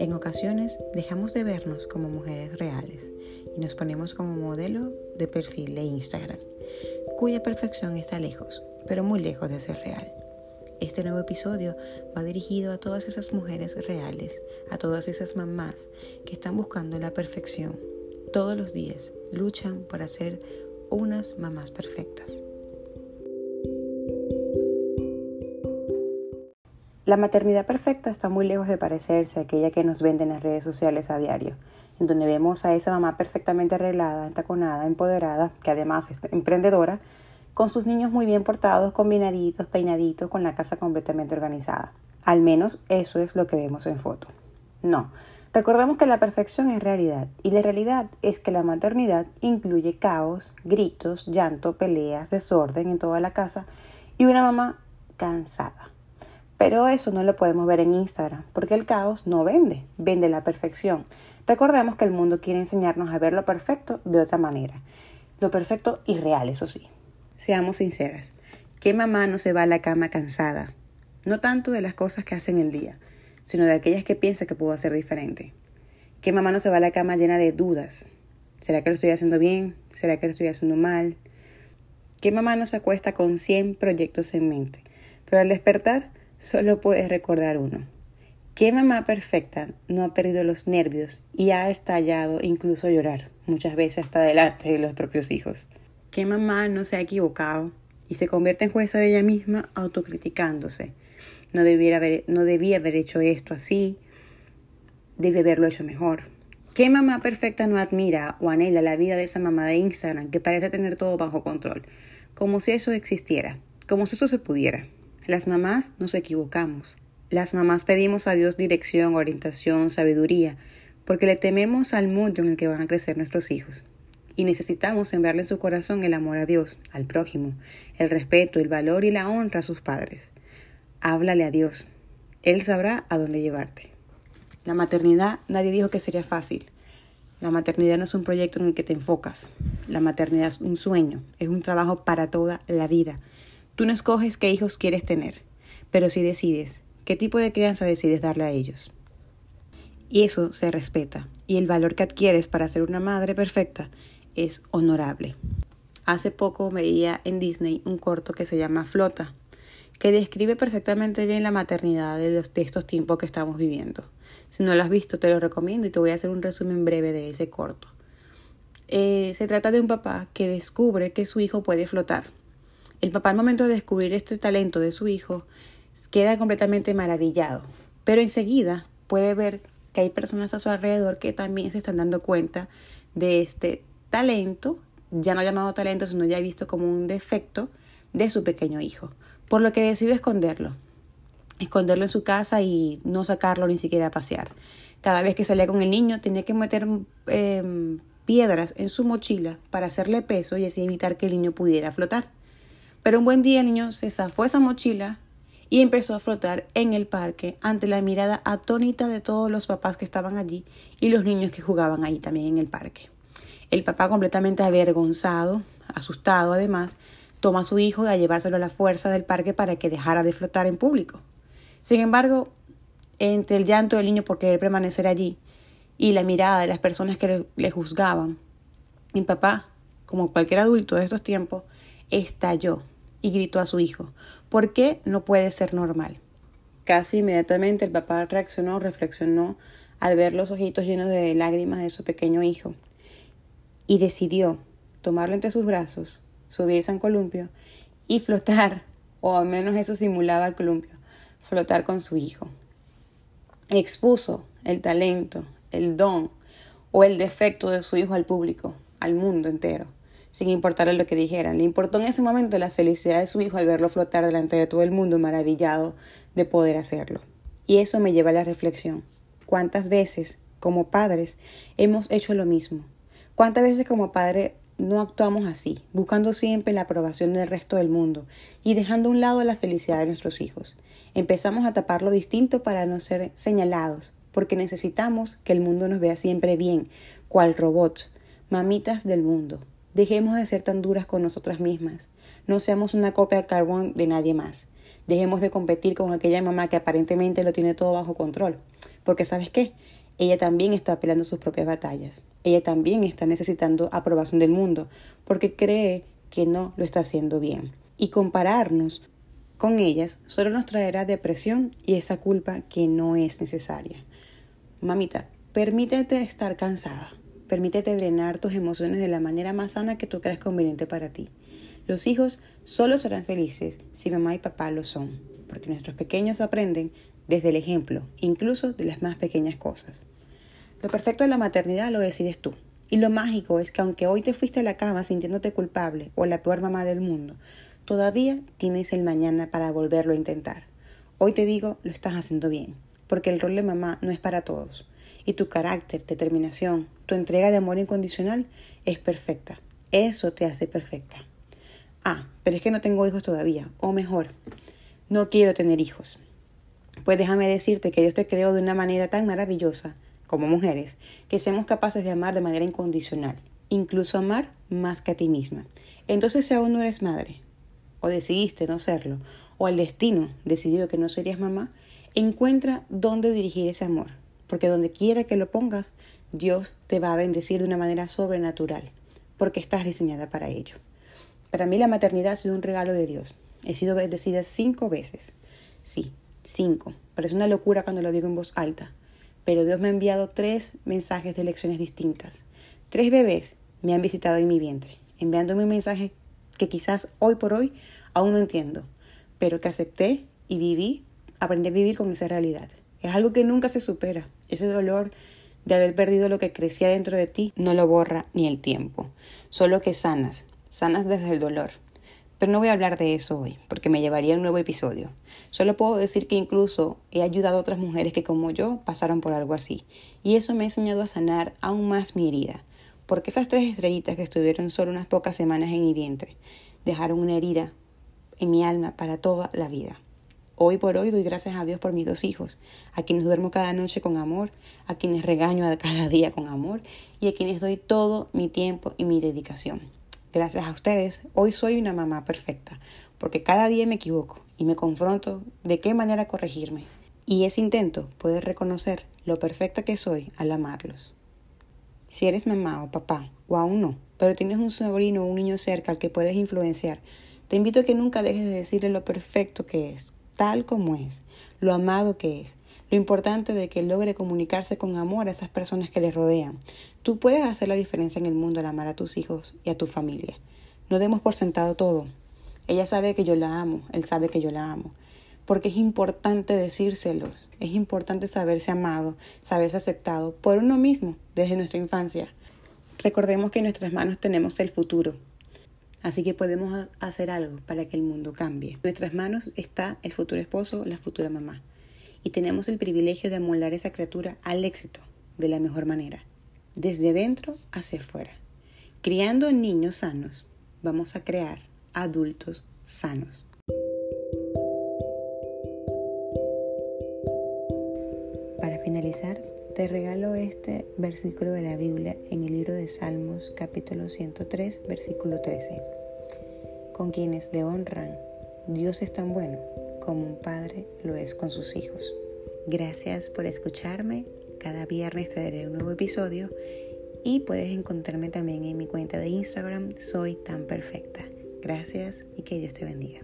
En ocasiones dejamos de vernos como mujeres reales y nos ponemos como modelo de perfil de Instagram, cuya perfección está lejos, pero muy lejos de ser real. Este nuevo episodio va dirigido a todas esas mujeres reales, a todas esas mamás que están buscando la perfección. Todos los días luchan para ser unas mamás perfectas. La maternidad perfecta está muy lejos de parecerse a aquella que nos venden en las redes sociales a diario, en donde vemos a esa mamá perfectamente arreglada, entaconada, empoderada, que además es emprendedora, con sus niños muy bien portados, combinaditos, peinaditos, con la casa completamente organizada. Al menos eso es lo que vemos en foto. No, recordemos que la perfección es realidad y la realidad es que la maternidad incluye caos, gritos, llanto, peleas, desorden en toda la casa y una mamá cansada. Pero eso no lo podemos ver en Instagram, porque el caos no vende, vende la perfección. Recordemos que el mundo quiere enseñarnos a ver lo perfecto de otra manera. Lo perfecto y real, eso sí. Seamos sinceras, ¿qué mamá no se va a la cama cansada? No tanto de las cosas que hace en el día, sino de aquellas que piensa que pudo hacer diferente. ¿Qué mamá no se va a la cama llena de dudas? ¿Será que lo estoy haciendo bien? ¿Será que lo estoy haciendo mal? ¿Qué mamá no se acuesta con 100 proyectos en mente? Pero al despertar solo puede recordar uno. ¿Qué mamá perfecta no ha perdido los nervios y ha estallado incluso llorar, muchas veces hasta delante de los propios hijos? ¿Qué mamá no se ha equivocado y se convierte en jueza de ella misma autocriticándose? No, debiera haber, no debía haber hecho esto así, debe haberlo hecho mejor. ¿Qué mamá perfecta no admira o anhela la vida de esa mamá de Instagram que parece tener todo bajo control? Como si eso existiera, como si eso se pudiera. Las mamás nos equivocamos. Las mamás pedimos a Dios dirección, orientación, sabiduría, porque le tememos al mundo en el que van a crecer nuestros hijos y necesitamos sembrarle en su corazón el amor a Dios, al prójimo, el respeto, el valor y la honra a sus padres. Háblale a Dios. Él sabrá a dónde llevarte. La maternidad nadie dijo que sería fácil. La maternidad no es un proyecto en el que te enfocas. La maternidad es un sueño, es un trabajo para toda la vida. Tú no escoges qué hijos quieres tener, pero sí decides qué tipo de crianza decides darle a ellos. Y eso se respeta. Y el valor que adquieres para ser una madre perfecta es honorable. Hace poco veía en Disney un corto que se llama Flota, que describe perfectamente bien la maternidad de, estos tiempos que estamos viviendo. Si no lo has visto, te lo recomiendo y te voy a hacer un resumen breve de ese corto. Eh, se trata de un papá que descubre que su hijo puede flotar. El papá al momento de descubrir este talento de su hijo queda completamente maravillado, pero enseguida puede ver que hay personas a su alrededor que también se están dando cuenta de este talento, ya no llamado talento, sino ya visto como un defecto de su pequeño hijo, por lo que decide esconderlo, esconderlo en su casa y no sacarlo ni siquiera a pasear. Cada vez que salía con el niño tenía que meter em, piedras en su mochila para hacerle peso y así evitar que el niño pudiera flotar. Pero un buen día el niño se zafó esa mochila y empezó a flotar en el parque ante la mirada atónita de todos los papás que estaban allí y los niños que jugaban ahí también en el parque. El papá, completamente avergonzado, asustado además, toma a su hijo a llevárselo a la fuerza del parque para que dejara de flotar en público. Sin embargo, entre el llanto del niño por querer permanecer allí y la mirada de las personas que le, juzgaban, mi papá, como cualquier adulto de estos tiempos, estalló y gritó a su hijo, ¿por qué no puede ser normal? Casi inmediatamente el papá reaccionó, reflexionó al ver los ojitos llenos de lágrimas de su pequeño hijo y decidió tomarlo entre sus brazos, subirse al columpio y flotar, o al menos eso simulaba el columpio, flotar con su hijo. Expuso el talento, el don o el defecto de su hijo al público, al mundo entero, sin importarle lo que dijeran. Le importó en ese momento la felicidad de su hijo al verlo flotar delante de todo el mundo maravillado de poder hacerlo. Y eso me lleva a la reflexión. ¿Cuántas veces, como padres, hemos hecho lo mismo? ¿Cuántas veces como padre no actuamos así, buscando siempre la aprobación del resto del mundo y dejando a un lado la felicidad de nuestros hijos? Empezamos a tapar lo distinto para no ser señalados, porque necesitamos que el mundo nos vea siempre bien, cual robots, mamitas del mundo. Dejemos de ser tan duras con nosotras mismas. No seamos una copia de carbón de nadie más. Dejemos de competir con aquella mamá que aparentemente lo tiene todo bajo control. Porque sabes qué? Ella también está peleando sus propias batallas. Ella también está necesitando aprobación del mundo porque cree que no lo está haciendo bien. Y compararnos con ellas solo nos traerá depresión y esa culpa que no es necesaria. Mamita, permítete estar cansada. Permítete drenar tus emociones de la manera más sana que tú creas conveniente para ti. Los hijos solo serán felices si mamá y papá lo son, porque nuestros pequeños aprenden desde el ejemplo, incluso de las más pequeñas cosas. Lo perfecto de la maternidad lo decides tú. Y lo mágico es que aunque hoy te fuiste a la cama sintiéndote culpable o la peor mamá del mundo, todavía tienes el mañana para volverlo a intentar. Hoy te digo, lo estás haciendo bien, porque el rol de mamá no es para todos. Y tu carácter, determinación, tu entrega de amor incondicional es perfecta. Eso te hace perfecta. Ah, pero es que no tengo hijos todavía. O mejor, no quiero tener hijos. Pues déjame decirte que Dios te creó de una manera tan maravillosa, como mujeres, que seamos capaces de amar de manera incondicional, incluso amar más que a ti misma. Entonces, si aún no eres madre, o decidiste no serlo, o el destino decidió que no serías mamá, encuentra dónde dirigir ese amor, porque donde quiera que lo pongas, Dios te va a bendecir de una manera sobrenatural, porque estás diseñada para ello. Para mí la maternidad ha sido un regalo de Dios. He sido bendecida cinco veces. Sí, cinco. Parece una locura cuando lo digo en voz alta. Pero Dios me ha enviado tres mensajes de lecciones distintas. Tres bebés me han visitado en mi vientre, enviándome un mensaje que quizás hoy por hoy aún no entiendo, pero que acepté y viví, aprendí a vivir con esa realidad. Es algo que nunca se supera. Ese dolor de haber perdido lo que crecía dentro de ti no lo borra ni el tiempo. Solo que sanas, sanas desde el dolor. Pero no voy a hablar de eso hoy, porque me llevaría a un nuevo episodio. Solo puedo decir que incluso he ayudado a otras mujeres que como yo pasaron por algo así. Y eso me ha enseñado a sanar aún más mi herida. Porque esas tres estrellitas que estuvieron solo unas pocas semanas en mi vientre dejaron una herida en mi alma para toda la vida. Hoy por hoy doy gracias a Dios por mis dos hijos, a quienes duermo cada noche con amor, a quienes regaño cada día con amor y a quienes doy todo mi tiempo y mi dedicación. Gracias a ustedes, hoy soy una mamá perfecta, porque cada día me equivoco y me confronto de qué manera corregirme. Y ese intento puede reconocer lo perfecta que soy al amarlos. Si eres mamá o papá, o aún no, pero tienes un sobrino o un niño cerca al que puedes influenciar, te invito a que nunca dejes de decirle lo perfecto que es, tal como es, lo amado que es, lo importante de que logre comunicarse con amor a esas personas que le rodean. Tú puedes hacer la diferencia en el mundo al amar a tus hijos y a tu familia. No demos por sentado todo. Ella sabe que yo la amo, él sabe que yo la amo. Porque es importante decírselos, es importante saberse amado, saberse aceptado por uno mismo desde nuestra infancia. Recordemos que en nuestras manos tenemos el futuro, así que podemos hacer algo para que el mundo cambie. En nuestras manos está el futuro esposo, la futura mamá y tenemos el privilegio de amoldar esa criatura al éxito de la mejor manera, desde dentro hacia afuera. Criando niños sanos, vamos a crear adultos sanos. Para finalizar, te regalo este versículo de la Biblia en el libro de Salmos capítulo 103, versículo 13. Con quienes le honran, Dios es tan bueno como un padre lo es con sus hijos. Gracias por escucharme. Cada viernes te un nuevo episodio y puedes encontrarme también en mi cuenta de Instagram, Soy tan perfecta. Gracias y que Dios te bendiga.